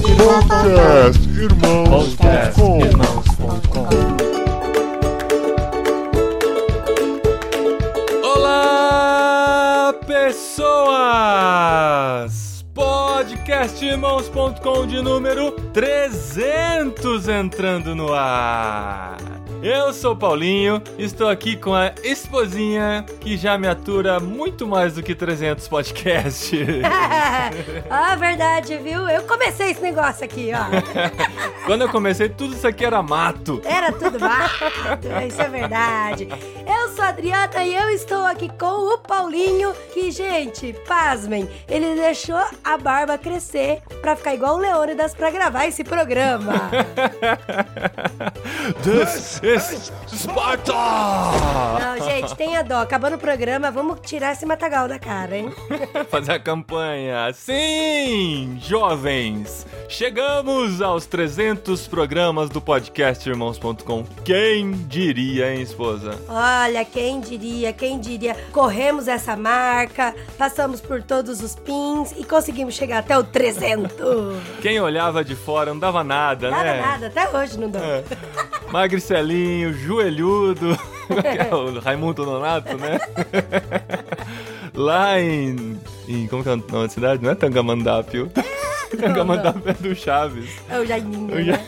Podcast Irmãos. Podcast Irmãos.com. Olá, pessoas! Podcastirmãos.com de número 300 entrando no ar. Eu sou Paulinho, estou aqui com a esposinha que já me atura muito mais do que 300 podcasts. ah, verdade, viu? Eu comecei esse negócio aqui, ó. Quando eu comecei, tudo isso aqui era mato. Era tudo mato, isso é verdade. Eu sou a Adriana e eu estou aqui com o Paulinho, que, gente, pasmem, ele deixou a barba crescer pra ficar igual o Leônidas pra gravar esse programa. This is Sparta! Não, gente, tenha dó. Acabando o programa, vamos tirar esse matagal da cara, hein? Fazer a campanha. Sim, jovens! Chegamos aos 300 programas do podcast Irmãos.com. Quem diria, hein, esposa? Olha, quem diria, quem diria. Corremos essa marca, passamos por todos os pins e conseguimos chegar até o 300. Quem olhava de fora não dava nada, Nada, né? nada, até hoje não deu. É. Magricelinho, joelhudo, que é o Raimundo Nonato, né? Lá em, em. Como que é o nome da cidade? Não é Tangamandápio. Tangamandápio é do Chaves. É o Jaiminho, O né?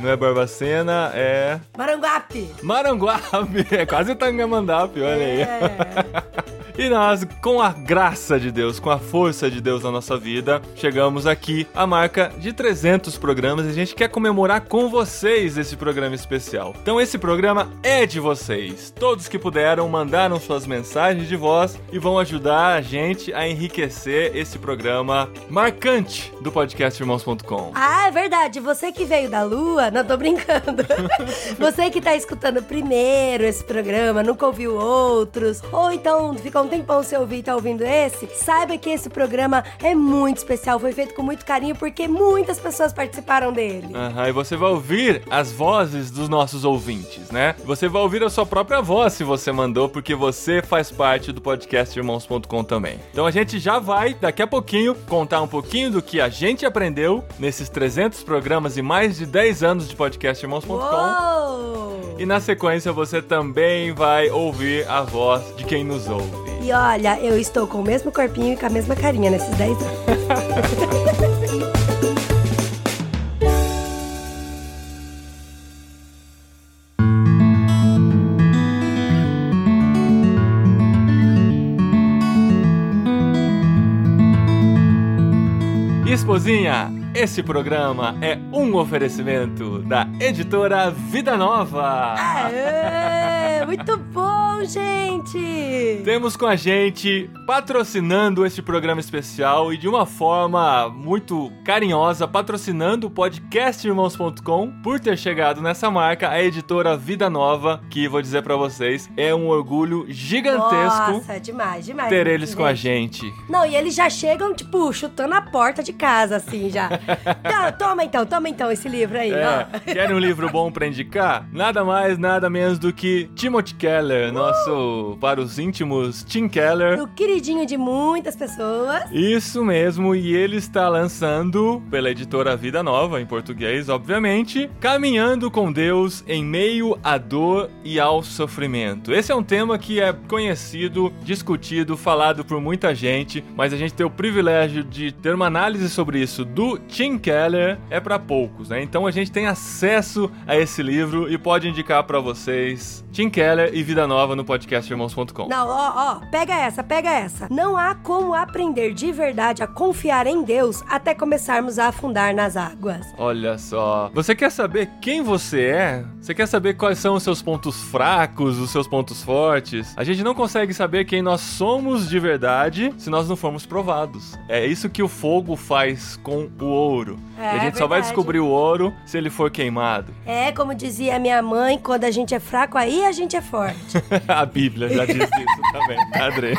Não é Barbacena, é. Maranguape. Maranguape. É quase Tangamandápio, olha aí. É. E nós, com a graça de Deus, com a força de Deus na nossa vida, chegamos aqui à marca de 300 programas e a gente quer comemorar com vocês esse programa especial. Então esse programa é de vocês. Todos que puderam mandaram suas mensagens de voz e vão ajudar a gente a enriquecer esse programa marcante do podcast irmãos.com. Ah, é verdade. Você que veio da lua, não tô brincando. Você que tá escutando primeiro esse programa, nunca ouviu outros, ou então ficou um tempão sem ouvir e tá ouvindo esse, saiba que esse programa é muito especial, foi feito com muito carinho porque muitas pessoas participaram dele. Aham, e você vai ouvir as vozes dos nossos ouvintes, né? Você vai ouvir a sua própria voz se você mandou, porque você faz parte do podcast irmãos.com também. Então a gente já vai, daqui a pouquinho, contar um pouquinho do que a gente aprendeu nesses 300 programas e mais de 10 anos de podcast irmãos.com. Uou! E na sequência você também vai ouvir a voz de quem nos ouve. E olha, eu estou com o mesmo corpinho e com a mesma carinha nesses 10 anos. Esposinha, esse programa é um oferecimento da editora Vida Nova. Aê, muito bom, gente! Temos com a gente patrocinando este programa especial e de uma forma muito carinhosa, patrocinando o podcast irmãos.com por ter chegado nessa marca, a editora Vida Nova, que vou dizer pra vocês, é um orgulho gigantesco Nossa, demais, demais. ter eles com a gente. Não, e eles já chegam, tipo, chutando a porta de casa, assim, já. Então, toma então, toma então esse livro aí, É, ó. querem um livro bom pra indicar? Nada mais, nada menos do que Timothy Keller, nosso, para os íntimos, Tim Keller. O queridinho de muitas pessoas. Isso mesmo, e ele está lançando, pela editora Vida Nova, em português, obviamente, Caminhando com Deus em meio à dor e ao sofrimento. Esse é um tema que é conhecido, discutido, falado por muita gente, mas a gente ter o privilégio de ter uma análise sobre isso do Tim Keller é para poucos, né? Então a gente tem acesso a esse livro e pode indicar para vocês Tim Keller e Vida Nova no podcastirmãos.com. Não, ó, ó, pega essa, pega essa. Não há como aprender de verdade a confiar em Deus até começarmos a afundar nas águas. Olha só. Você quer saber quem você é? Você quer saber quais são os seus pontos fracos, os seus pontos fortes? A gente não consegue saber quem nós somos de verdade se nós não formos provados. É isso que o fogo faz com o ouro. É, e a gente só vai descobrir o ouro se ele for queimado. É, como dizia minha mãe, quando a gente é fraco, aí a gente é forte. a Bíblia já diz isso também, padre.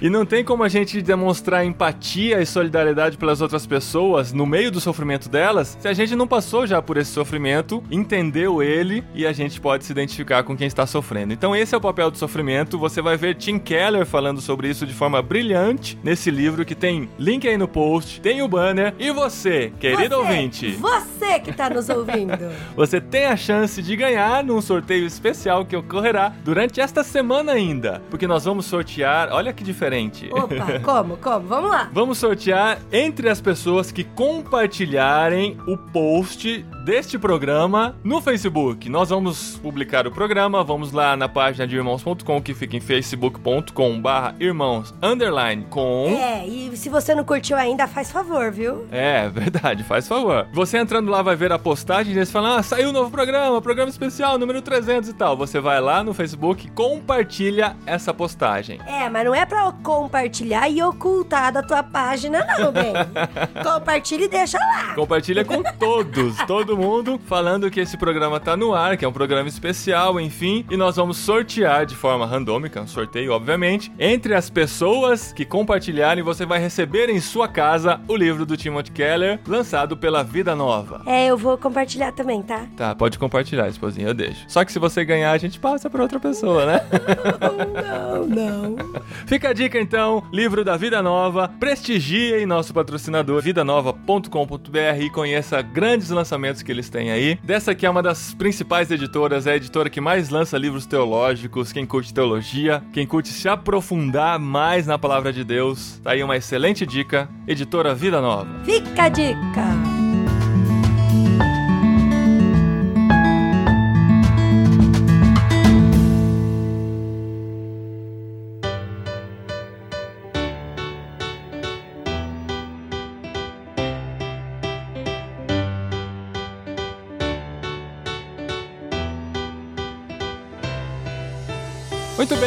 e não tem como a gente demonstrar empatia e solidariedade pelas outras pessoas no meio do sofrimento delas se a gente não passou já por esse sofrimento, entendeu ele e a gente pode se identificar com quem está sofrendo. Então esse é o papel do sofrimento. Você vai ver Tim Keller falando sobre isso de forma brilhante nesse livro que tem link aí no post, tem o banner e você, querido você, ouvinte, você que tá nos ouvindo, você tem a chance de ganhar num sorteio especial que ocorrerá durante esta semana ainda, porque nós vamos sortear, olha que diferente. Opa, como? Como? Vamos lá. Vamos sortear entre as pessoas que compartilharem o post deste programa no Facebook. Nós vamos publicar o programa, vamos lá na página de irmãos.com que fica em facebook.com barra irmãos underline com. É, e se você não curtiu ainda, faz favor, viu? É, verdade, faz favor. Você entrando lá vai ver a postagem e eles falam, ah, saiu um novo programa, programa especial, número 300 e tal. Você vai lá no Facebook, compartilha essa postagem. É, mas não é pra compartilhar e ocultar da tua página não, bem. Compartilha e deixa lá. Compartilha com todos, todo mundo, falando que esse programa tá no ar, que é um programa especial, enfim, e nós vamos sortear de forma randômica, um sorteio, obviamente, entre as pessoas que compartilharem, você vai receber em sua casa o livro do Timothy Keller, lançado pela Vida Nova. É, eu vou compartilhar também, tá? Tá, pode compartilhar, esposinha, eu deixo. Só que se você ganhar, a gente passa pra outra pessoa, né? não, não. Fica a dica então, livro da Vida Nova, prestigiem nosso patrocinador vidanova.com.br e conheça grandes lançamentos que eles têm aí. Dessa aqui é uma das principais editoras, é a editora que mais lança livros teológicos, quem curte teologia, quem curte se aprofundar mais na palavra de Deus. Tá aí uma excelente dica, editora Vida Nova. Fica a dica.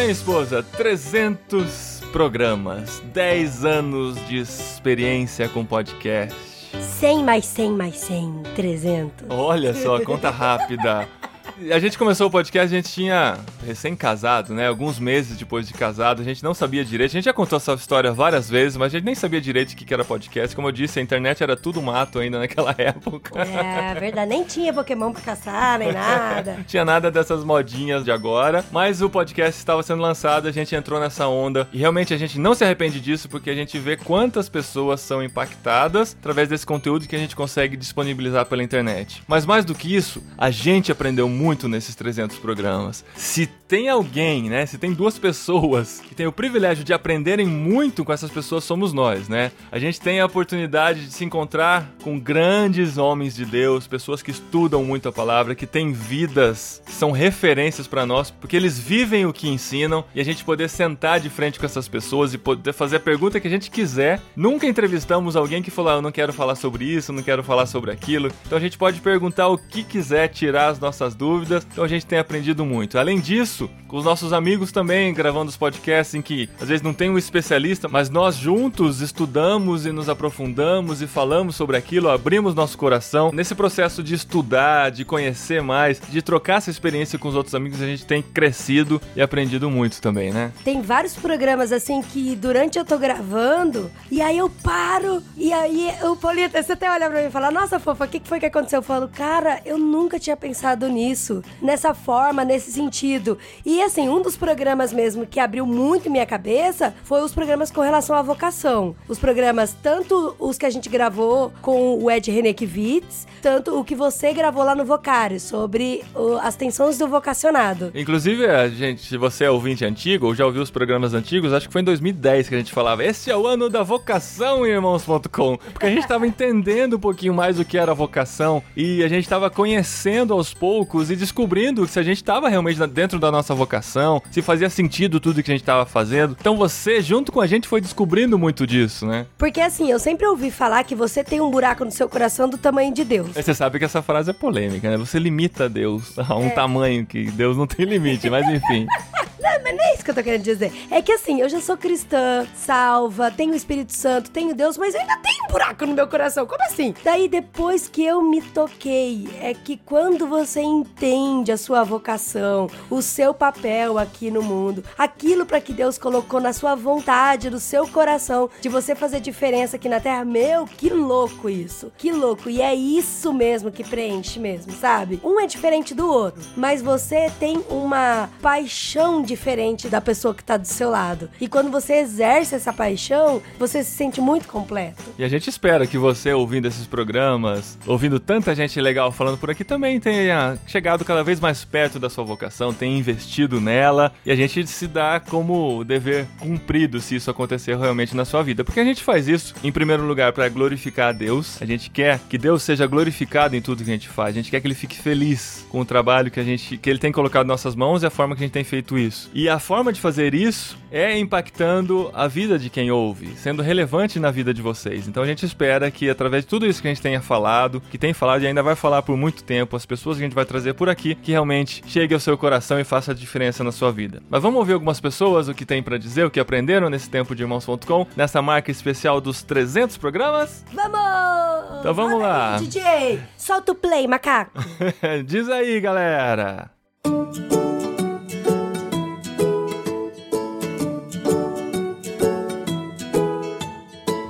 Bem, esposa. 300 programas, 10 anos de experiência com podcast. 100 mais 100 mais 100, 300. Olha só, conta rápida. A gente começou o podcast, a gente tinha recém-casado, né? Alguns meses depois de casado, a gente não sabia direito. A gente já contou essa história várias vezes, mas a gente nem sabia direito o que era podcast. Como eu disse, a internet era tudo mato ainda naquela época. É, verdade. Nem tinha Pokémon pra caçar, nem nada. tinha nada dessas modinhas de agora. Mas o podcast estava sendo lançado, a gente entrou nessa onda. E realmente a gente não se arrepende disso, porque a gente vê quantas pessoas são impactadas através desse conteúdo que a gente consegue disponibilizar pela internet. Mas mais do que isso, a gente aprendeu muito muito nesses 300 programas. Se tem alguém, né? Se tem duas pessoas que têm o privilégio de aprenderem muito com essas pessoas, somos nós, né? A gente tem a oportunidade de se encontrar com grandes homens de Deus, pessoas que estudam muito a palavra, que têm vidas que são referências para nós, porque eles vivem o que ensinam e a gente poder sentar de frente com essas pessoas e poder fazer a pergunta que a gente quiser. Nunca entrevistamos alguém que falou, ah, eu não quero falar sobre isso, não quero falar sobre aquilo. Então a gente pode perguntar o que quiser, tirar as nossas dúvidas dúvidas, então a gente tem aprendido muito. Além disso, com os nossos amigos também gravando os podcasts em que às vezes não tem um especialista, mas nós juntos estudamos e nos aprofundamos e falamos sobre aquilo, abrimos nosso coração. Nesse processo de estudar, de conhecer mais, de trocar essa experiência com os outros amigos, a gente tem crescido e aprendido muito também, né? Tem vários programas assim que durante eu tô gravando e aí eu paro e aí o Paulita, você até olha pra mim e fala: Nossa, fofa, o que foi que aconteceu? Eu falo, cara, eu nunca tinha pensado nisso, nessa forma, nesse sentido. E assim, um dos programas mesmo que abriu muito minha cabeça foi os programas com relação à vocação. Os programas, tanto os que a gente gravou com o Ed Renekiewicz, tanto o que você gravou lá no Vocário, sobre o, as tensões do vocacionado. Inclusive, gente, se você é ouvinte antigo ou já ouviu os programas antigos, acho que foi em 2010 que a gente falava: esse é o ano da vocação, irmãos.com. Porque a gente estava entendendo um pouquinho mais o que era vocação e a gente estava conhecendo aos poucos e descobrindo se a gente estava realmente dentro da nossa vocação se fazia sentido tudo que a gente estava fazendo. Então você, junto com a gente, foi descobrindo muito disso, né? Porque assim, eu sempre ouvi falar que você tem um buraco no seu coração do tamanho de Deus. Você sabe que essa frase é polêmica, né? Você limita Deus a um é. tamanho que Deus não tem limite, mas enfim. não, mas não é isso que eu tô querendo dizer. É que assim, eu já sou cristã, salva, tenho o Espírito Santo, tenho Deus, mas eu ainda tenho um buraco no meu coração. Como assim? Daí depois que eu me toquei, é que quando você entende a sua vocação, o seu papel aqui no mundo, aquilo para que Deus colocou na sua vontade, no seu coração, de você fazer diferença aqui na Terra, meu, que louco isso. Que louco. E é isso mesmo que preenche mesmo, sabe? Um é diferente do outro, mas você tem uma paixão diferente da pessoa que tá do seu lado. E quando você exerce essa paixão, você se sente muito completo. E a gente espera que você, ouvindo esses programas, ouvindo tanta gente legal falando por aqui, também tenha chegado cada vez mais perto da sua vocação, tenha investido nela e a gente se dá como dever cumprido se isso acontecer realmente na sua vida. Porque a gente faz isso, em primeiro lugar, para glorificar a Deus. A gente quer que Deus seja glorificado em tudo que a gente faz. A gente quer que ele fique feliz com o trabalho que a gente que ele tem colocado em nossas mãos e a forma que a gente tem feito isso. E a forma de fazer isso é impactando a vida de quem ouve, sendo relevante na vida de vocês. Então a gente espera que através de tudo isso que a gente tenha falado, que tem falado e ainda vai falar por muito tempo, as pessoas que a gente vai trazer por aqui, que realmente chegue ao seu coração e faça a diferença na sua vida. Mas vamos ouvir algumas pessoas o que tem para dizer, o que aprenderam nesse tempo de irmãos.com, nessa marca especial dos 300 programas? Vamos! Então vamos lá. Aí, DJ, solta o play, macaco. Diz aí, galera.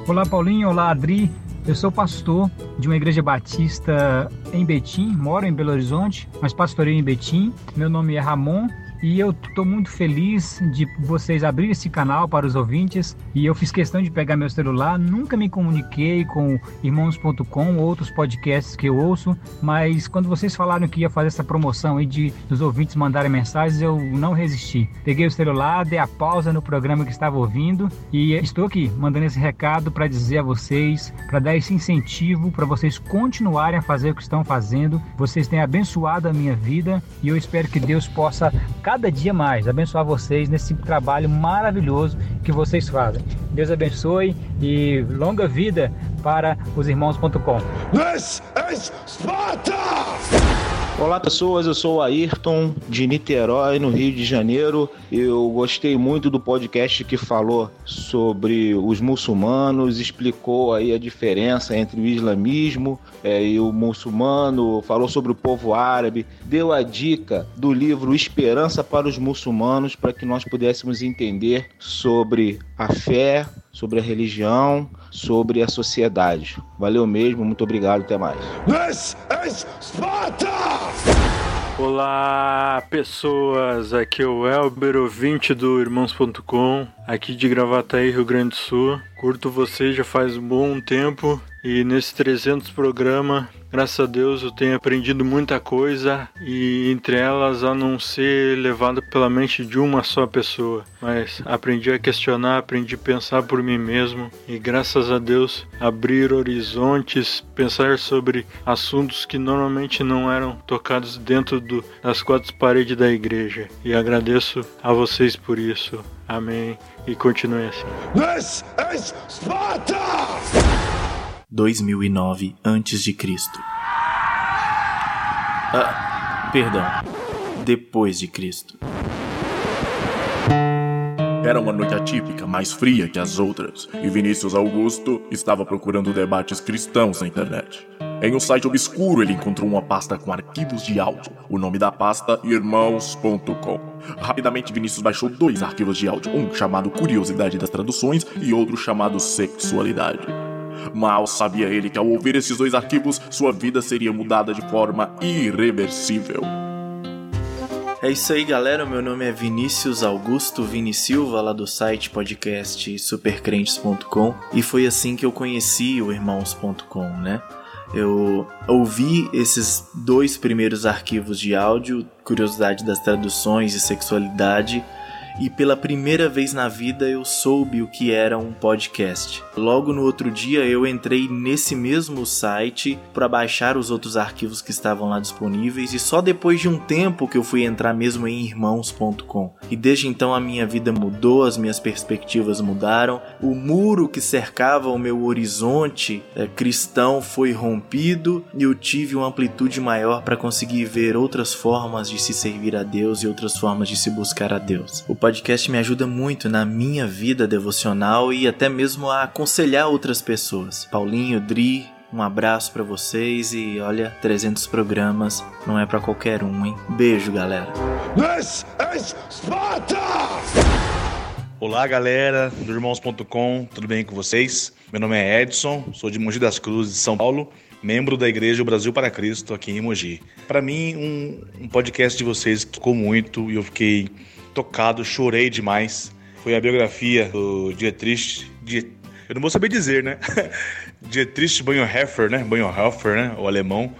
Olá, Paulinho. Olá, Adri. Eu sou pastor de uma igreja batista em Betim, moro em Belo Horizonte, mas pastoreio em Betim. Meu nome é Ramon e eu estou muito feliz de vocês abrirem esse canal para os ouvintes e eu fiz questão de pegar meu celular, nunca me comuniquei com irmãos.com, outros podcasts que eu ouço, mas quando vocês falaram que ia fazer essa promoção aí de dos ouvintes mandarem mensagens, eu não resisti. Peguei o celular, dei a pausa no programa que estava ouvindo e estou aqui mandando esse recado para dizer a vocês, para dar esse incentivo para vocês continuarem a fazer o que estão fazendo. Vocês têm abençoado a minha vida e eu espero que Deus possa cada dia mais abençoar vocês nesse trabalho maravilhoso que vocês fazem. Deus abençoe e longa vida para os irmãos.com. This is Sparta! Olá pessoas, eu sou o Ayrton de Niterói, no Rio de Janeiro. Eu gostei muito do podcast que falou sobre os muçulmanos, explicou aí a diferença entre o islamismo é, e o muçulmano, falou sobre o povo árabe, deu a dica do livro Esperança para os Muçulmanos para que nós pudéssemos entender sobre a fé, sobre a religião, sobre a sociedade. Valeu mesmo, muito obrigado, até mais. This is Sparta! Olá, pessoas! Aqui é o Elber, ouvinte do Irmãos.com, aqui de Gravataí, Rio Grande do Sul. Curto vocês já faz um bom tempo e nesse 300 programa, graças a Deus, eu tenho aprendido muita coisa e entre elas a não ser levado pela mente de uma só pessoa, mas aprendi a questionar, aprendi a pensar por mim mesmo e graças a Deus abrir horizontes, pensar sobre assuntos que normalmente não eram tocados dentro do, das quatro paredes da igreja. E agradeço a vocês por isso. Amém. E continue assim. This is Sparta! 2009 a.C. Ah, perdão. Depois de Cristo. Era uma noite atípica, mais fria que as outras, e Vinícius Augusto estava procurando debates cristãos na internet. Em um site obscuro, ele encontrou uma pasta com arquivos de áudio. O nome da pasta, irmãos.com. Rapidamente, Vinícius baixou dois arquivos de áudio, um chamado Curiosidade das Traduções e outro chamado Sexualidade. Mal sabia ele que ao ouvir esses dois arquivos, sua vida seria mudada de forma irreversível. É isso aí, galera. Meu nome é Vinícius Augusto Vini Silva, lá do site podcast supercrentes.com, e foi assim que eu conheci o irmãos.com, né? Eu ouvi esses dois primeiros arquivos de áudio, Curiosidade das Traduções e Sexualidade, e pela primeira vez na vida eu soube o que era um podcast. Logo no outro dia eu entrei nesse mesmo site para baixar os outros arquivos que estavam lá disponíveis e só depois de um tempo que eu fui entrar mesmo em irmãos.com. E desde então a minha vida mudou, as minhas perspectivas mudaram, o muro que cercava o meu horizonte é, cristão foi rompido e eu tive uma amplitude maior para conseguir ver outras formas de se servir a Deus e outras formas de se buscar a Deus. O podcast me ajuda muito na minha vida devocional e até mesmo a aconselhar outras pessoas. Paulinho, Dri, um abraço para vocês e olha, 300 programas não é para qualquer um, hein? Beijo, galera. This is Sparta! Olá, galera do Irmãos.com, tudo bem com vocês? Meu nome é Edson, sou de Mogi das Cruzes, de São Paulo, membro da Igreja Brasil para Cristo aqui em Mogi. Para mim, um, um podcast de vocês tocou muito e eu fiquei tocado, chorei demais. Foi a biografia do Dietrich, Diet... eu não vou saber dizer, né? Dietrich Bonhoeffer, né? Bonhoeffer, né? O alemão.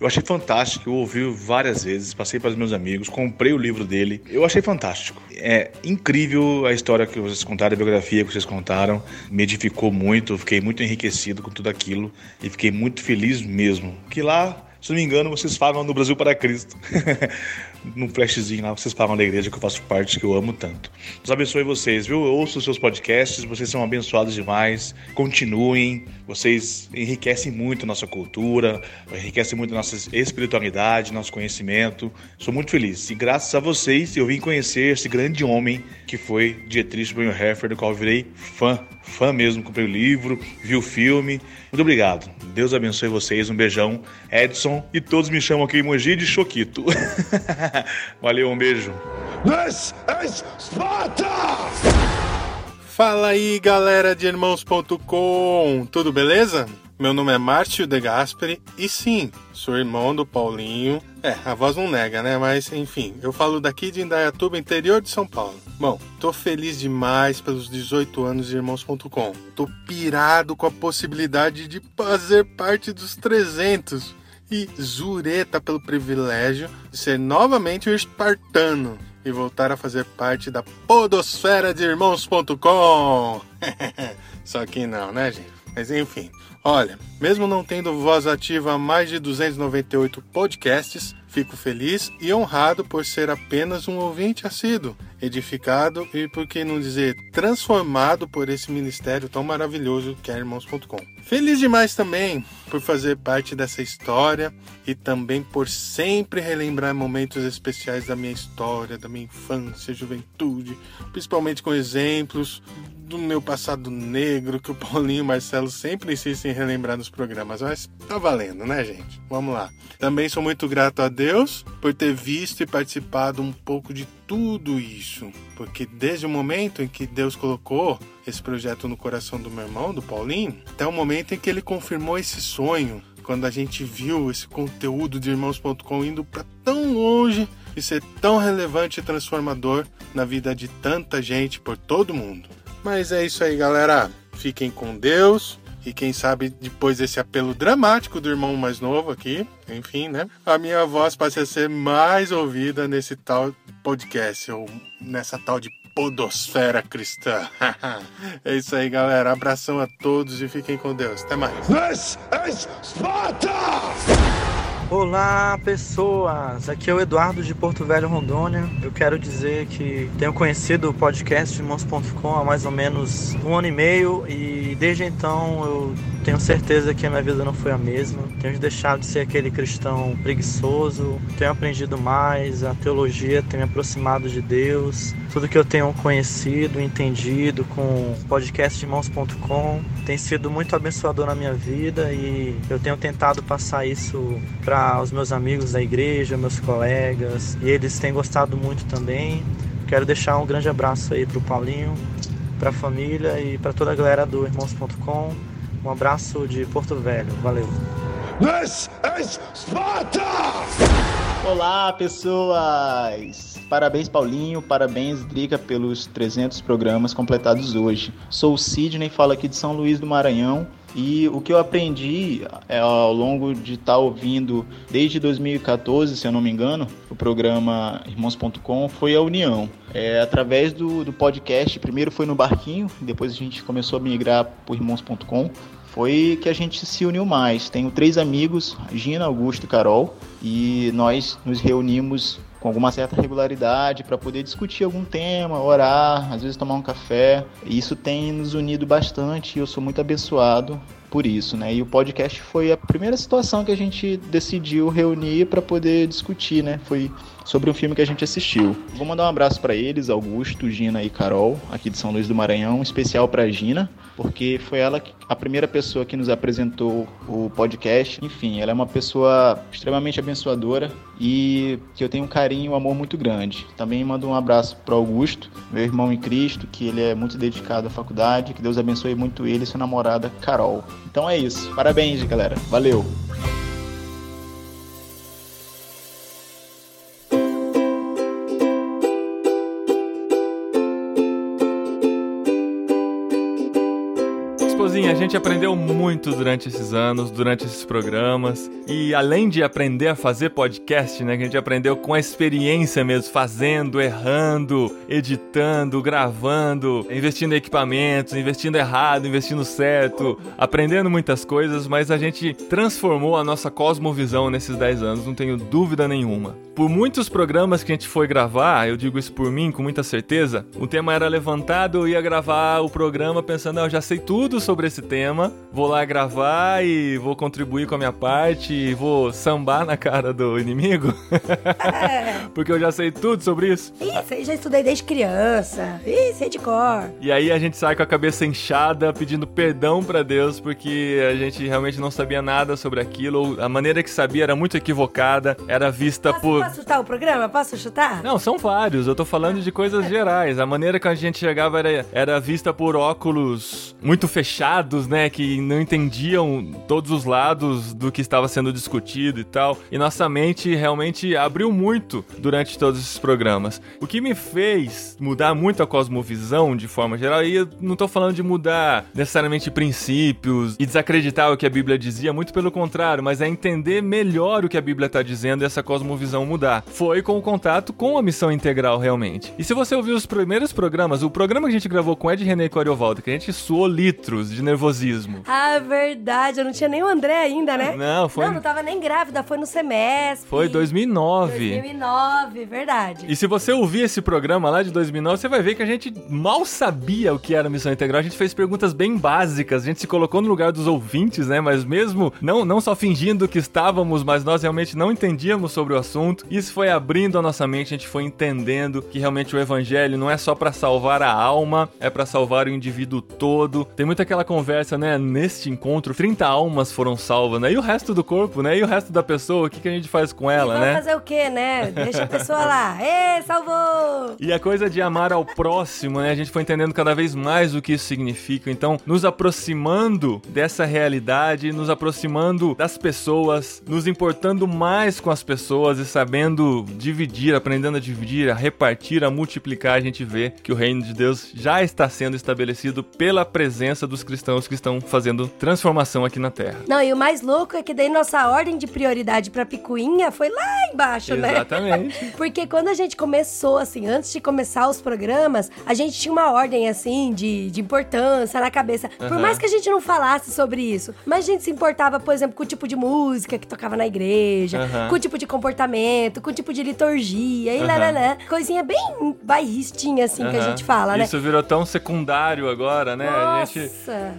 Eu achei fantástico, eu ouvi várias vezes, passei para os meus amigos, comprei o livro dele. Eu achei fantástico. É incrível a história que vocês contaram, a biografia que vocês contaram. Me edificou muito, fiquei muito enriquecido com tudo aquilo e fiquei muito feliz mesmo. Que lá se não me engano, vocês falam no Brasil para Cristo. Num flashzinho lá, vocês falam da igreja que eu faço parte, que eu amo tanto. Deus abençoe vocês, viu? Eu ouço os seus podcasts, vocês são abençoados demais. Continuem, vocês enriquecem muito nossa cultura, enriquecem muito nossa espiritualidade, nosso conhecimento. Sou muito feliz. E graças a vocês, eu vim conhecer esse grande homem que foi Dietrich Bonhoeffer, do qual eu virei fã. Fã mesmo, comprei o livro, vi o filme. Muito obrigado. Deus abençoe vocês. Um beijão, Edson. E todos me chamam aqui em Mogi de Choquito. Valeu, um beijo. This is Sparta! Fala aí, galera de irmãos.com, tudo beleza? Meu nome é Márcio De Gasperi e sim, sou irmão do Paulinho. É, a voz não nega, né? Mas enfim, eu falo daqui de Indaiatuba, interior de São Paulo. Bom, tô feliz demais pelos 18 anos de irmãos.com. Tô pirado com a possibilidade de fazer parte dos 300 e zureta pelo privilégio de ser novamente o espartano e voltar a fazer parte da podosfera de irmãos.com. Só que não, né, gente? Mas enfim, olha, mesmo não tendo voz ativa mais de 298 podcasts, fico feliz e honrado por ser apenas um ouvinte assíduo, edificado e, por que não dizer, transformado por esse ministério tão maravilhoso que é irmãos.com. Feliz demais também por fazer parte dessa história e também por sempre relembrar momentos especiais da minha história, da minha infância, juventude, principalmente com exemplos do meu passado negro que o Paulinho e o Marcelo sempre insistem em relembrar nos programas, mas tá valendo, né, gente? Vamos lá. Também sou muito grato a Deus por ter visto e participado um pouco de tudo isso, porque desde o momento em que Deus colocou esse projeto no coração do meu irmão, do Paulinho, até o momento em que ele confirmou esse sonho, quando a gente viu esse conteúdo de irmãos.com indo para tão longe e ser tão relevante e transformador na vida de tanta gente por todo mundo. Mas é isso aí, galera. Fiquem com Deus. E quem sabe depois desse apelo dramático do irmão mais novo aqui, enfim, né? A minha voz passe a ser mais ouvida nesse tal podcast, ou nessa tal de podosfera cristã. é isso aí, galera. Abração a todos e fiquem com Deus. Até mais. This is Sparta! Olá, pessoas! Aqui é o Eduardo de Porto Velho, Rondônia. Eu quero dizer que tenho conhecido o podcast Irmãos.com há mais ou menos um ano e meio e desde então eu tenho certeza que a minha vida não foi a mesma. Tenho deixado de ser aquele cristão preguiçoso, tenho aprendido mais, a teologia tem me aproximado de Deus. Tudo que eu tenho conhecido, entendido com o podcast Irmãos.com tem sido muito abençoador na minha vida e eu tenho tentado passar isso para os meus amigos da igreja, meus colegas, e eles têm gostado muito também. Quero deixar um grande abraço aí para o Paulinho, para a família e para toda a galera do Irmãos.com. Um abraço de Porto Velho, valeu. This is Sparta! Olá, pessoas! Parabéns, Paulinho, parabéns, Drica, pelos 300 programas completados hoje. Sou o Sidney, falo aqui de São Luís do Maranhão E o que eu aprendi é, ao longo de estar tá ouvindo desde 2014, se eu não me engano, o programa Irmãos.com foi a união. É, através do, do podcast, primeiro foi no Barquinho, depois a gente começou a migrar para Irmãos.com foi que a gente se uniu mais. Tenho três amigos, Gina, Augusto e Carol, e nós nos reunimos com alguma certa regularidade para poder discutir algum tema, orar, às vezes tomar um café. E isso tem nos unido bastante e eu sou muito abençoado por isso, né? E o podcast foi a primeira situação que a gente decidiu reunir para poder discutir, né? Foi sobre um filme que a gente assistiu. Vou mandar um abraço para eles, Augusto, Gina e Carol, aqui de São Luís do Maranhão, um especial para Gina, porque foi ela a primeira pessoa que nos apresentou o podcast. Enfim, ela é uma pessoa extremamente abençoadora e que eu tenho um carinho e um amor muito grande. Também mando um abraço para Augusto, meu irmão em Cristo, que ele é muito dedicado à faculdade, que Deus abençoe muito ele e sua namorada Carol. Então é isso. Parabéns, galera. Valeu. a gente aprendeu muito durante esses anos, durante esses programas. E além de aprender a fazer podcast, né? Que a gente aprendeu com a experiência mesmo, fazendo, errando, editando, gravando, investindo em equipamentos, investindo errado, investindo certo, aprendendo muitas coisas, mas a gente transformou a nossa cosmovisão nesses 10 anos, não tenho dúvida nenhuma. Por muitos programas que a gente foi gravar, eu digo isso por mim com muita certeza, o tema era levantado, eu ia gravar o programa pensando, ah, eu já sei tudo sobre esse tema, vou lá gravar e vou contribuir com a minha parte e vou sambar na cara do inimigo. É. Porque eu já sei tudo sobre isso. Isso aí já estudei desde criança. Isso aí de cor. E aí a gente sai com a cabeça inchada, pedindo perdão para Deus, porque a gente realmente não sabia nada sobre aquilo. A maneira que sabia era muito equivocada, era vista posso, por. Posso chutar o programa? Posso chutar? Não, são vários. Eu tô falando de coisas gerais. A maneira que a gente chegava era, era vista por óculos muito fechados né, que não entendiam todos os lados do que estava sendo discutido e tal. E nossa mente realmente abriu muito durante todos esses programas. O que me fez mudar muito a cosmovisão de forma geral, e eu não estou falando de mudar necessariamente princípios e desacreditar o que a Bíblia dizia, muito pelo contrário, mas é entender melhor o que a Bíblia está dizendo e essa cosmovisão mudar. Foi com o contato com a missão integral realmente. E se você ouviu os primeiros programas, o programa que a gente gravou com Ed René Coriovaldo, que a gente suou litros de nervosismo nervosismo. Ah, verdade. Eu não tinha nem o André ainda, né? Não, foi. Não, não tava nem grávida. Foi no semestre. Foi 2009. 2009, verdade. E se você ouvir esse programa lá de 2009, você vai ver que a gente mal sabia o que era missão integral. A gente fez perguntas bem básicas. A gente se colocou no lugar dos ouvintes, né? Mas mesmo não, não só fingindo que estávamos, mas nós realmente não entendíamos sobre o assunto. Isso foi abrindo a nossa mente. A gente foi entendendo que realmente o evangelho não é só para salvar a alma, é para salvar o indivíduo todo. Tem muito aquela conversa conversa, né? Neste encontro, 30 almas foram salvas, né? E o resto do corpo, né? E o resto da pessoa, o que, que a gente faz com ela, né? fazer o quê, né? Deixa a pessoa lá. Ê, salvou! E a coisa de amar ao próximo, né? A gente foi entendendo cada vez mais o que isso significa. Então, nos aproximando dessa realidade, nos aproximando das pessoas, nos importando mais com as pessoas e sabendo dividir, aprendendo a dividir, a repartir, a multiplicar, a gente vê que o reino de Deus já está sendo estabelecido pela presença dos cristãos que estão fazendo transformação aqui na Terra. Não, e o mais louco é que daí nossa ordem de prioridade pra picuinha foi lá embaixo, né? Exatamente. Porque quando a gente começou, assim, antes de começar os programas, a gente tinha uma ordem, assim, de, de importância na cabeça. Uhum. Por mais que a gente não falasse sobre isso, mas a gente se importava, por exemplo, com o tipo de música que tocava na igreja, uhum. com o tipo de comportamento, com o tipo de liturgia e uhum. lá, lá. Coisinha bem bairristinha, assim, que a gente fala, né? Isso virou tão secundário agora, né? Nossa. A gente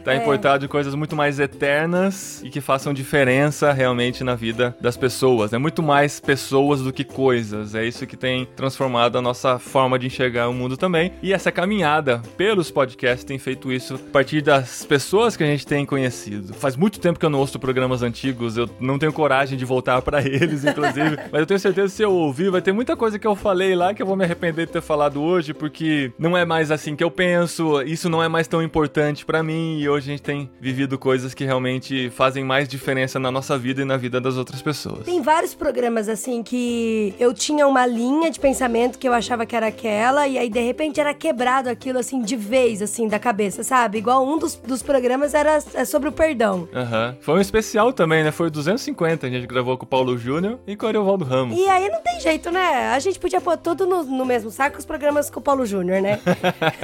tá é. importado em coisas muito mais eternas e que façam diferença realmente na vida das pessoas. É muito mais pessoas do que coisas. É isso que tem transformado a nossa forma de enxergar o mundo também. E essa caminhada pelos podcasts tem feito isso a partir das pessoas que a gente tem conhecido. Faz muito tempo que eu não ouço programas antigos, eu não tenho coragem de voltar para eles, inclusive. mas eu tenho certeza que se eu ouvir, vai ter muita coisa que eu falei lá que eu vou me arrepender de ter falado hoje, porque não é mais assim que eu penso, isso não é mais tão importante para mim e hoje a gente tem vivido aprendido coisas que realmente fazem mais diferença na nossa vida e na vida das outras pessoas. Tem vários programas assim que eu tinha uma linha de pensamento que eu achava que era aquela, e aí de repente era quebrado aquilo assim de vez, assim, da cabeça, sabe? Igual um dos, dos programas era é sobre o perdão. Aham. Foi um especial também, né? Foi o 250, a gente gravou com o Paulo Júnior e com o Ariovaldo Ramos. E aí não tem jeito, né? A gente podia pôr tudo no, no mesmo saco os programas com o Paulo Júnior, né?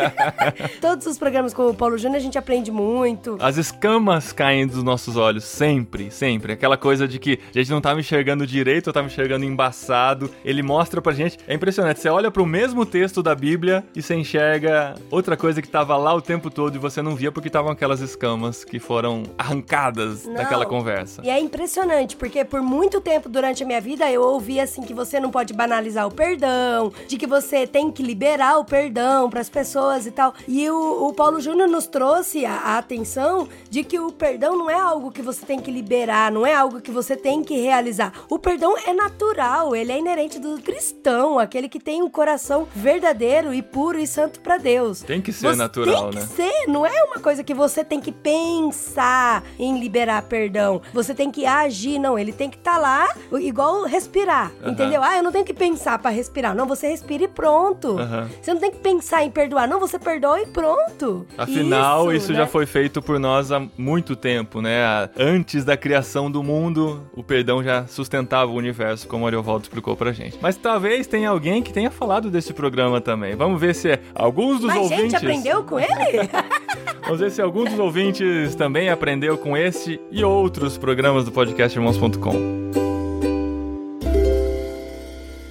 Todos os programas com o Paulo Júnior a gente aprende muito. As escamas caem dos nossos olhos, sempre, sempre. Aquela coisa de que a gente não tava enxergando direito, eu tava enxergando embaçado. Ele mostra pra gente. É impressionante. Você olha pro mesmo texto da Bíblia e você enxerga outra coisa que tava lá o tempo todo e você não via porque estavam aquelas escamas que foram arrancadas Não. daquela conversa. E é impressionante, porque por muito tempo durante a minha vida eu ouvi assim que você não pode banalizar o perdão, de que você tem que liberar o perdão pras pessoas e tal. E o, o Paulo Júnior nos trouxe a, a atenção de que o perdão não é algo que você tem que liberar, não é algo que você tem que realizar. O perdão é natural, ele é inerente do cristão, aquele que tem um coração verdadeiro e puro e santo pra Deus. Tem que ser Você natural, tem né? que ser, não é uma coisa que você tem que pensar em liberar perdão. Você tem que agir, não. Ele tem que estar lá, igual respirar, entendeu? Ah, eu não tenho que pensar pra respirar. Não, você respira e pronto. Você não tem que pensar em perdoar. Não, você perdoa e pronto. Afinal, isso, né? já foi feito por nós há muito tempo, né? A- Antes da criação do mundo, o perdão já sustentava o universo, como o Ariovaldo explicou pra gente. Mas talvez tenha alguém que tenha falado desse programa também. Vamos ver se alguns dos Mas ouvintes. gente, aprendeu com ele? Vamos ver se algum dos ouvintes também aprendeu com esse e outros programas do podcast Irmãos.com.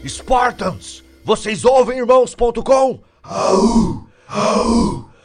Spartans, vocês ouvem irmãos.com?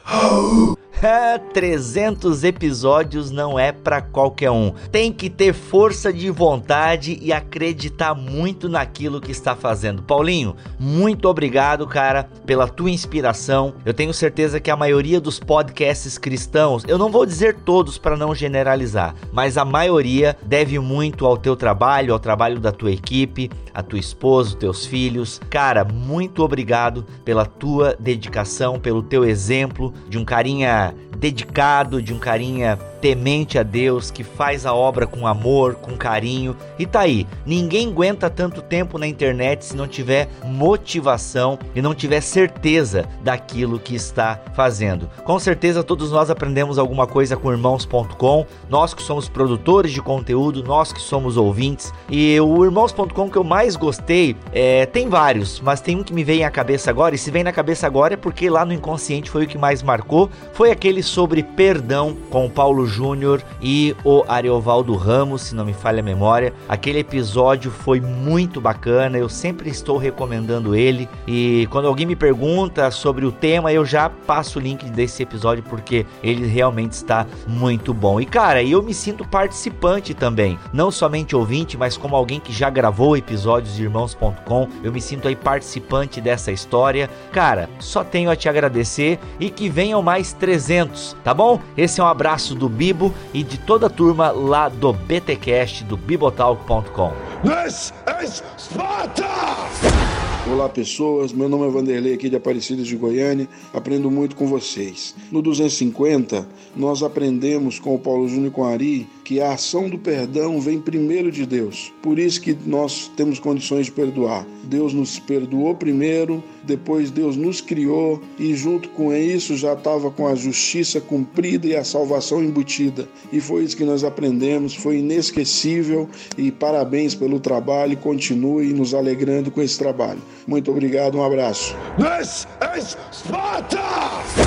É, 300 episódios não é pra qualquer um. Tem que ter força de vontade e acreditar muito naquilo que está fazendo. Paulinho, muito obrigado, cara, pela tua inspiração. Eu tenho certeza que a maioria dos podcasts cristãos, eu não vou dizer todos para não generalizar, mas a maioria deve muito ao teu trabalho, ao trabalho da tua equipe, a tua esposa, teus filhos. Cara, muito obrigado pela tua dedicação, pelo teu exemplo de um carinha dedicado, de um carinha temente a Deus, que faz a obra com amor, com carinho. E tá aí, ninguém aguenta tanto tempo na internet se não tiver motivação e não tiver certeza daquilo que está fazendo. Com certeza todos nós aprendemos alguma coisa com irmãos.com, nós que somos produtores de conteúdo, nós que somos ouvintes. E o irmãos.com que eu mais gostei, é, tem vários, mas tem um que me veio à cabeça agora, e se vem na cabeça agora é porque lá no inconsciente foi o que mais marcou, foi aquele sobre perdão com o Paulo Júnior e o Ariovaldo Ramos, se não me falha a memória. Aquele episódio foi muito bacana, eu sempre estou recomendando ele. E quando alguém me pergunta sobre o tema, eu já passo o link desse episódio porque ele realmente está muito bom. E cara, eu me sinto participante também, não somente ouvinte, mas como alguém que já gravou episódios de irmãos.com, eu me sinto aí participante dessa história. Cara, só tenho a te agradecer e que venham mais 300, tá bom? Esse é um abraço do Bibo e de toda a turma lá do BTcast do bibotalk.com. This is Sparta! Olá pessoas, meu nome é Vanderlei aqui de Aparecida de Goiânia, aprendo muito com vocês. No 250, nós aprendemos com o Paulo Júnior com Ari que a ação do perdão vem primeiro de Deus. Por isso que nós temos condições de perdoar. Deus nos perdoou primeiro, depois Deus nos criou e junto com isso já estava com a justiça cumprida e a salvação embutida. E foi isso que nós aprendemos, foi inesquecível e parabéns pelo trabalho continue nos alegrando com esse trabalho. Muito obrigado, um abraço. This is Sparta!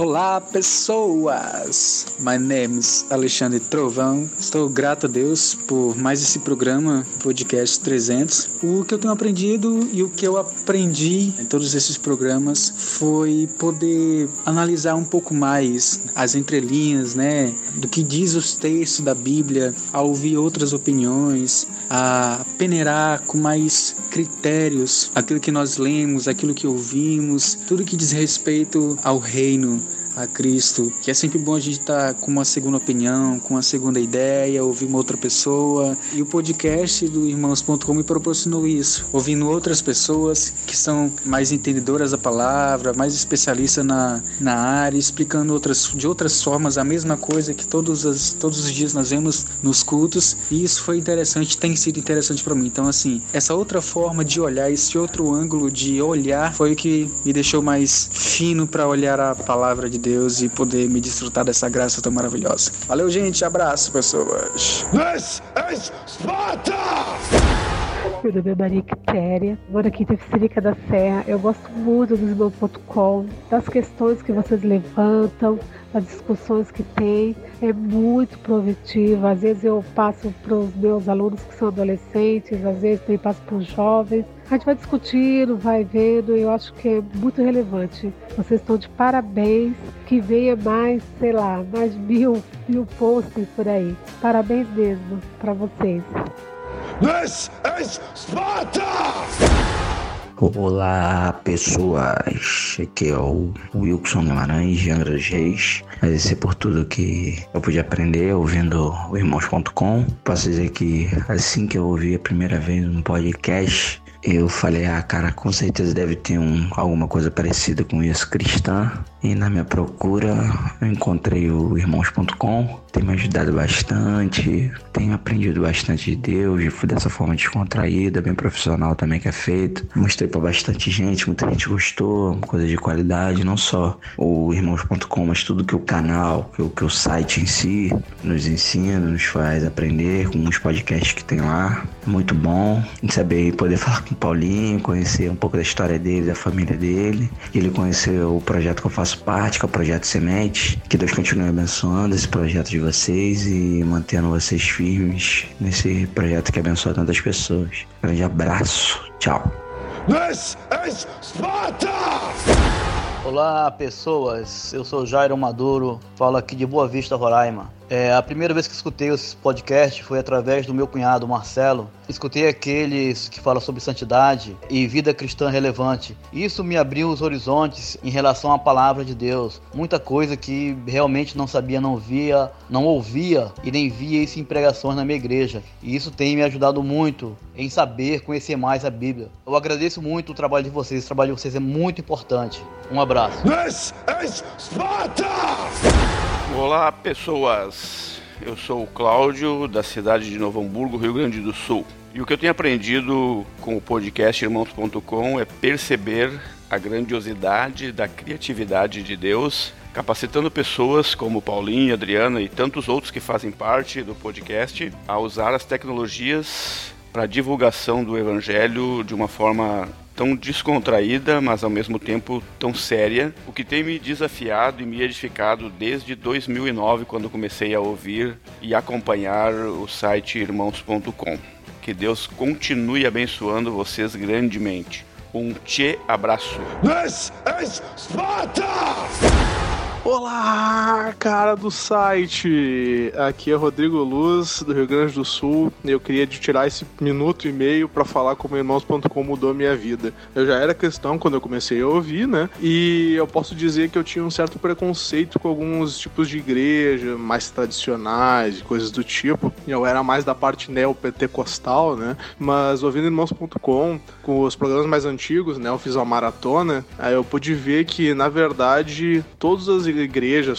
Olá, pessoas! My name is Alexandre Trovão. Estou grato a Deus por mais esse programa, Podcast 300. O que eu tenho aprendido e o que eu aprendi em todos esses programas foi poder analisar um pouco mais as entrelinhas, né? Do que diz os textos da Bíblia, a ouvir outras opiniões, a peneirar com mais critérios aquilo que nós lemos, aquilo que ouvimos, tudo que diz respeito ao reino, a Cristo, que é sempre bom a gente estar tá com uma segunda opinião, com uma segunda ideia, ouvir uma outra pessoa. E o podcast do Irmãos.com me proporcionou isso, ouvindo outras pessoas que são mais entendedoras da palavra, mais especialistas na, na área, explicando outras, de outras formas a mesma coisa que todos, as, todos os dias nós vemos nos cultos. E isso foi interessante, tem sido interessante para mim. Então, assim, essa outra forma de olhar, esse outro ângulo de olhar, foi o que me deixou mais fino para olhar a palavra de Deus e poder me desfrutar dessa graça tão maravilhosa. Valeu, gente. Abraço, pessoas. This is Sparta! Meu nome é Maria Quitéria, moro aqui em Tefsirica da Serra. Eu gosto muito do Ismão.com, das questões que vocês levantam, das discussões que tem. É muito provetivo. Às vezes eu passo para os meus alunos que são adolescentes, às vezes eu passo para os jovens. A gente vai discutindo, vai vendo, e eu acho que é muito relevante. Vocês estão de parabéns, que venha mais, sei lá, mais mil, mil posts por aí. Parabéns mesmo para vocês. This is Sparta! Olá pessoas, aqui é o Wilson Guimarães de Angra dos Reis. Agradecer por tudo que eu pude aprender ouvindo o Irmãos.com. Posso dizer que assim que eu ouvi a primeira vez um podcast, eu falei, ah, cara, com certeza deve ter um, alguma coisa parecida com isso cristã. E na minha procura eu encontrei o irmãos.com, tem me ajudado bastante, tenho aprendido bastante de Deus, fui dessa forma descontraída, bem profissional também que é feito. Mostrei para bastante gente, muita gente gostou, coisa de qualidade, não só o irmãos.com, mas tudo que o canal, que o, que o site em si nos ensina, nos faz aprender com os podcasts que tem lá. Muito bom saber poder falar com o Paulinho, conhecer um pouco da história dele, da família dele. Ele conheceu o projeto que eu faço parte, que é o Projeto Semente. Que Deus continue abençoando esse projeto de vocês e mantendo vocês firmes nesse projeto que abençoa tantas pessoas. Grande abraço, tchau. This is Sparta! Olá, pessoas. Eu sou Jairo Maduro, falo aqui de Boa Vista, Roraima. É, a primeira vez que escutei esse podcast foi através do meu cunhado Marcelo. Escutei aqueles que falam sobre santidade e vida cristã relevante. Isso me abriu os horizontes em relação à palavra de Deus. Muita coisa que realmente não sabia, não via, não ouvia e nem via isso em pregações na minha igreja. E isso tem me ajudado muito em saber, conhecer mais a Bíblia. Eu agradeço muito o trabalho de vocês. O trabalho de vocês é muito importante. Um abraço. This is Sparta! Olá, pessoas. Eu sou o Cláudio, da cidade de Novo Hamburgo, Rio Grande do Sul. E o que eu tenho aprendido com o podcast Irmãos.com é perceber a grandiosidade da criatividade de Deus, capacitando pessoas como Paulinho, Adriana e tantos outros que fazem parte do podcast a usar as tecnologias para divulgação do Evangelho de uma forma tão descontraída, mas ao mesmo tempo tão séria, o que tem me desafiado e me edificado desde 2009, quando comecei a ouvir e acompanhar o site irmãos.com. Que Deus continue abençoando vocês grandemente. Um tchê abraço. This is Sparta! Olá, cara do site! Aqui é Rodrigo Luz, do Rio Grande do Sul. Eu queria tirar esse minuto e meio para falar como irmãos.com mudou minha vida. Eu já era cristão quando eu comecei a ouvir, né? E eu posso dizer que eu tinha um certo preconceito com alguns tipos de igreja mais tradicionais e coisas do tipo. Eu era mais da parte neopentecostal, né? Mas ouvindo irmãos.com, com os programas mais antigos, né? Eu fiz uma maratona, aí eu pude ver que, na verdade, todas as igrejas,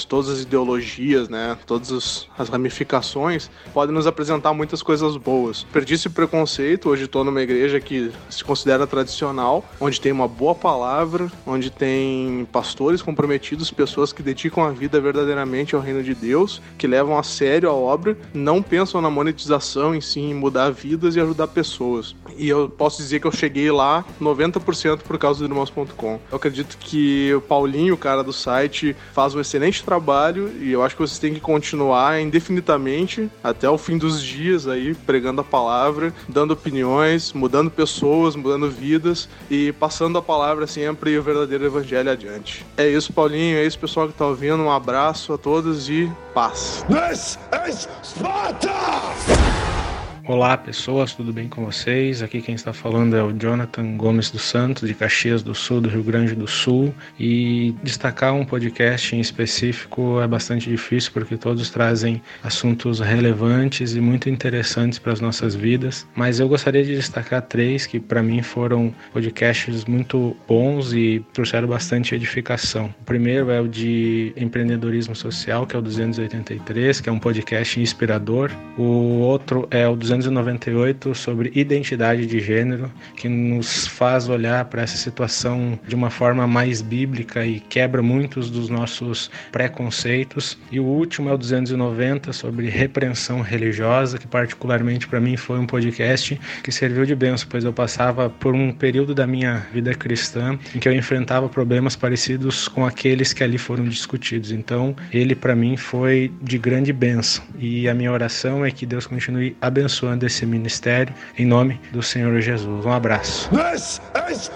todas as ideologias, né, todas as ramificações podem nos apresentar muitas coisas boas. Perdi esse preconceito, hoje estou numa igreja que se considera tradicional, onde tem uma boa palavra, onde tem pastores comprometidos, pessoas que dedicam a vida verdadeiramente ao reino de Deus, que levam a sério a obra, não pensam na monetização em si, em mudar vidas e ajudar pessoas. E eu posso dizer que eu cheguei lá 90% por causa do irmãos.com. Eu acredito que o Paulinho, o cara do site, faz um excelente trabalho e eu acho que vocês têm que continuar indefinidamente até o fim dos dias aí pregando a palavra, dando opiniões, mudando pessoas, mudando vidas e passando a palavra sempre e o verdadeiro evangelho adiante. É isso, Paulinho, é isso, pessoal que tá ouvindo. Um abraço a todos e paz. This is Sparta! Olá pessoas, tudo bem com vocês? Aqui quem está falando é o Jonathan Gomes dos Santos, de Caxias do Sul, do Rio Grande do Sul. E destacar um podcast em específico é bastante difícil porque todos trazem assuntos relevantes e muito interessantes para as nossas vidas. Mas eu gostaria de destacar três que para mim foram podcasts muito bons e trouxeram bastante edificação. O primeiro é o de empreendedorismo social, que é o 283, que é um podcast inspirador. O outro é o 298 sobre identidade de gênero, que nos faz olhar para essa situação de uma forma mais bíblica e quebra muitos dos nossos preconceitos. E o último é o 290 sobre repreensão religiosa, que particularmente para mim foi um podcast que serviu de benção, pois eu passava por um período da minha vida cristã em que eu enfrentava problemas parecidos com aqueles que ali foram discutidos. Então, ele para mim foi de grande benção. E a minha oração é que Deus continue abençoando esse ministério em nome do Senhor Jesus. Um abraço. This is!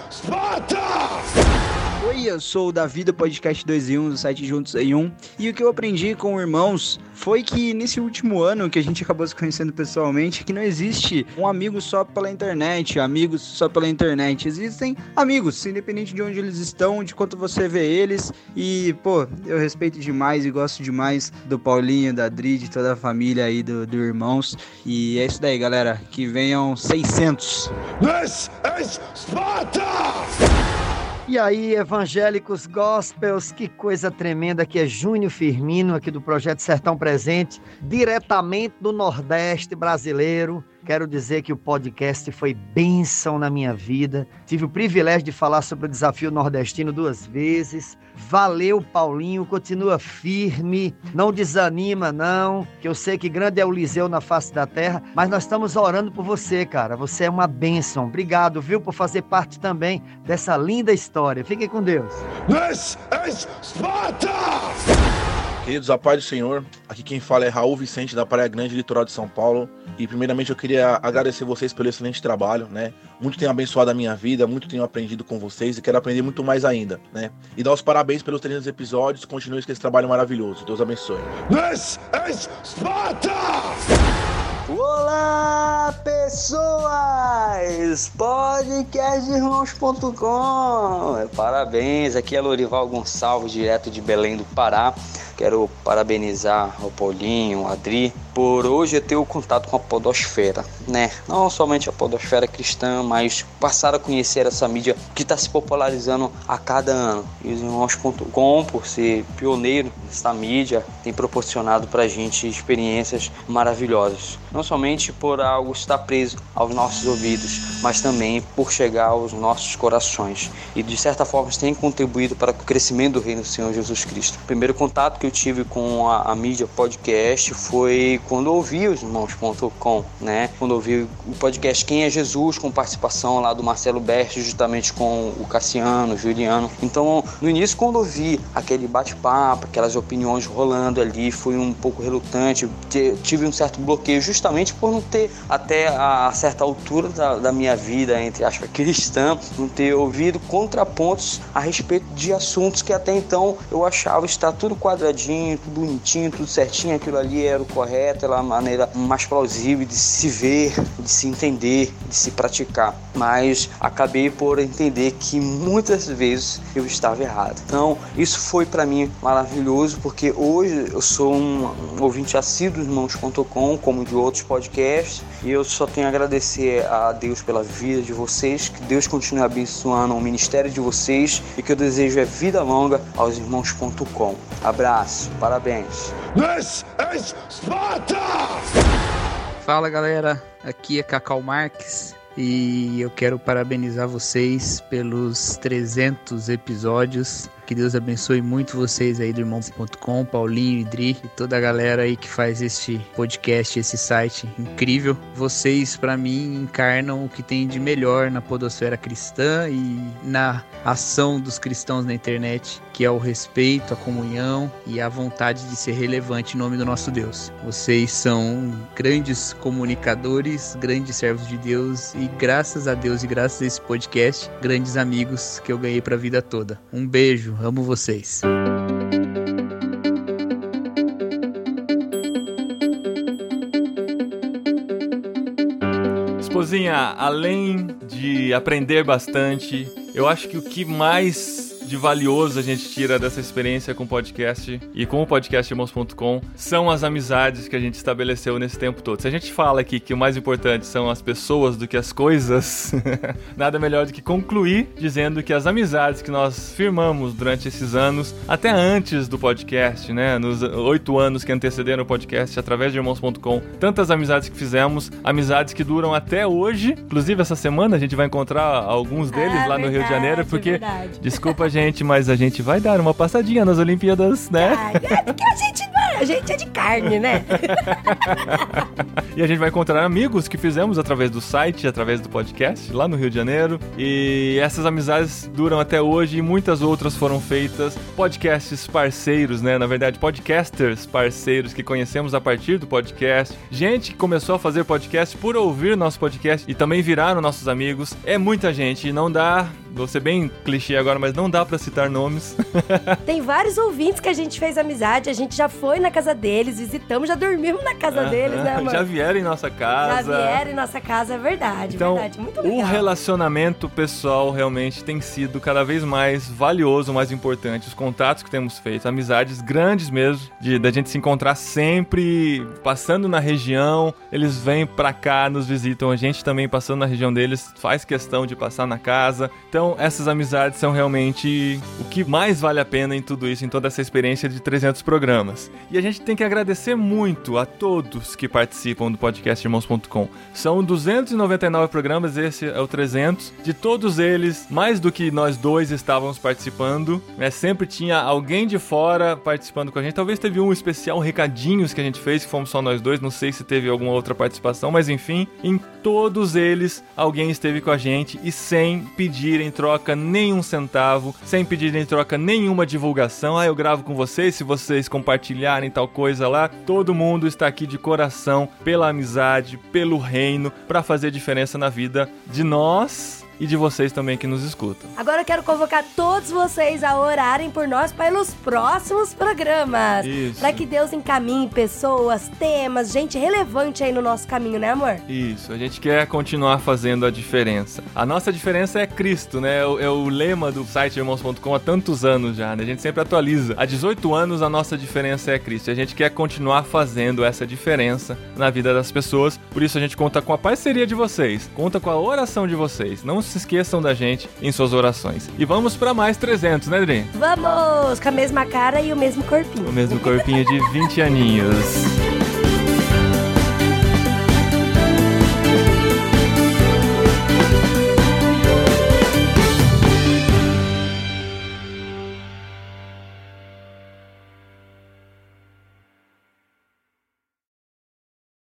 Oi, eu sou o Davi do Podcast 2 em 1 do site Juntos em 1 e o que eu aprendi com irmãos foi que nesse último ano que a gente acabou se conhecendo pessoalmente, que não existe um amigo só pela internet, amigos só pela internet. Existem amigos, independente de onde eles estão, de quanto você vê eles. E, pô, eu respeito demais e gosto demais do Paulinho, da Adri, de toda a família aí do, do Irmãos. E é isso daí, galera. Que venham 600. This is Sparta! E aí, evangélicos gospels, que coisa tremenda que é Júnior Firmino, aqui do Projeto Sertão Presente, diretamente do Nordeste brasileiro. Quero dizer que o podcast foi bênção na minha vida. Tive o privilégio de falar sobre o desafio nordestino duas vezes. Valeu, Paulinho, continua firme, não desanima não, que eu sei que grande é o Liseu na face da terra, mas nós estamos orando por você, cara. Você é uma bênção. Obrigado, viu, por fazer parte também dessa linda história. Fiquem com Deus. This is Sparta! Queridos, a paz do Senhor. Aqui quem fala é Raul Vicente, da Praia Grande, litoral de São Paulo. E primeiramente eu queria agradecer vocês pelo excelente trabalho, né? Muito tenho abençoado a minha vida, muito tenho aprendido com vocês e quero aprender muito mais ainda, né? E dar os parabéns pelos 300 episódios. Continue com esse trabalho maravilhoso. Deus abençoe. This is Sparta! Olá, pessoas! Podcastirmãos.com Parabéns, aqui é Lorival Gonçalves, direto de Belém do Pará. Quero parabenizar o Paulinho, o Adri, por hoje ter o contato com a podosfera, né? Não somente a podosfera cristã, mas passar a conhecer essa mídia que está se popularizando a cada ano. E os irmãos.com, por ser pioneiro nessa mídia, tem proporcionado para a gente experiências maravilhosas. Não somente por algo estar preso aos nossos ouvidos, mas também por chegar aos nossos corações. E de certa forma tem contribuído para o crescimento do reino do Senhor Jesus Cristo. O primeiro contato que eu tive com a, a mídia podcast foi quando ouvi os irmãos.com, né? Quando ouvi o podcast Quem é Jesus, com participação lá do Marcelo Berti, justamente com o Cassiano, o Juliano. Então, no início, quando eu vi aquele bate-papo, aquelas opiniões rolando ali, fui um pouco relutante, tive um certo bloqueio, justamente por não ter, até a certa altura da, da minha vida, entre aspas, cristã, não ter ouvido contrapontos a respeito de assuntos que até então eu achava estar tudo quadradinho tudo bonitinho, tudo certinho, aquilo ali era o correto, era a maneira mais plausível de se ver, de se entender, de se praticar. Mas acabei por entender que muitas vezes eu estava errado. Então, isso foi para mim maravilhoso, porque hoje eu sou um, ouvinte assíduo do irmãos.com, como de outros podcasts, e eu só tenho a agradecer a Deus pela vida de vocês, que Deus continue abençoando o ministério de vocês e que eu desejo é vida longa aos irmãos.com. Abraço, parabéns. This is Sparta! Fala galera, aqui é Cacau Marques e eu quero parabenizar vocês pelos 300 episódios. Que Deus abençoe muito vocês aí do irmãos.com, Paulinho, Idri e toda a galera aí que faz este podcast, esse site incrível. Vocês, para mim, encarnam o que tem de melhor na podosfera cristã e na ação dos cristãos na internet, que é o respeito, a comunhão e a vontade de ser relevante em nome do nosso Deus. Vocês são grandes comunicadores, grandes servos de Deus e graças a Deus e graças a esse podcast, grandes amigos que eu ganhei para a vida toda. Um beijo, amo vocês. Esposinha, além de aprender bastante, eu acho que o que mais de valioso a gente tira dessa experiência com o podcast e com o podcast irmãos.com são as amizades que a gente estabeleceu nesse tempo todo. Se a gente fala aqui que o mais importante são as pessoas do que as coisas, nada melhor do que concluir dizendo que as amizades que nós firmamos durante esses anos, até antes do podcast, né, nos oito anos que antecederam o podcast através de irmãos.com, tantas amizades que fizemos, amizades que duram até hoje. Inclusive essa semana a gente vai encontrar alguns deles Ah, lá no Rio de verdade, Janeiro, porque verdade. desculpa gente, mas a gente vai dar uma passadinha nas Olimpíadas, né? É porque a gente é, a gente é de carne, né? E a gente vai encontrar amigos que fizemos através do site, através do podcast, lá no Rio de Janeiro. E essas amizades duram até hoje e muitas outras foram feitas. Podcasts parceiros, né? Na verdade, podcasters parceiros que conhecemos a partir do podcast. Gente que começou a fazer podcast por ouvir nosso podcast e também viraram nossos amigos. É muita gente e não dá. Vou ser bem clichê agora, mas não dá pra citar nomes. Tem vários ouvintes que a gente fez amizade, a gente já foi na casa deles, visitamos, já dormimos na casa deles, né, amor? Já vieram em nossa Já casa. vieram em nossa casa, é verdade, Então, verdade. Muito o legal. relacionamento pessoal realmente tem sido cada vez mais valioso, mais importante. Os contatos que temos feito, amizades grandes mesmo, de da gente se encontrar sempre passando na região. Eles vêm pra cá, nos visitam. A gente também passando na região deles faz questão de passar na casa. Então, essas amizades são realmente o que mais vale a pena em tudo isso, em toda essa experiência de 300 programas. E a gente tem que agradecer muito a todos que participam do podcast irmãos.com. São 299 programas, esse é o 300. De todos eles, mais do que nós dois estávamos participando, né? Sempre tinha alguém de fora participando com a gente. Talvez teve um especial recadinhos que a gente fez, que fomos só nós dois, não sei se teve alguma outra participação, mas enfim, em todos eles alguém esteve com a gente e sem pedir em troca nenhum centavo, sem pedir em troca nenhuma divulgação. Ah, eu gravo com vocês, se vocês compartilharem tal coisa lá, todo mundo está aqui de coração pela amizade, pelo reino, para fazer diferença na vida de nós e de vocês também que nos escutam. Agora eu quero convocar todos vocês a orarem por nós pelos próximos programas. Isso. Para que Deus encaminhe pessoas, temas, gente relevante aí no nosso caminho, né, amor? Isso, a gente quer continuar fazendo a diferença. A nossa diferença é Cristo, né? É o, é o lema do site irmãos.com há tantos anos já, né? A gente sempre atualiza. Há 18 anos a nossa diferença é Cristo. E a gente quer continuar fazendo essa diferença na vida das pessoas. Por isso a gente conta com a parceria de vocês, conta com a oração de vocês. Não se esqueçam da gente em suas orações. E vamos para mais 300, né, Dri? Vamos! Com a mesma cara e o mesmo corpinho. O mesmo corpinho de 20 aninhos.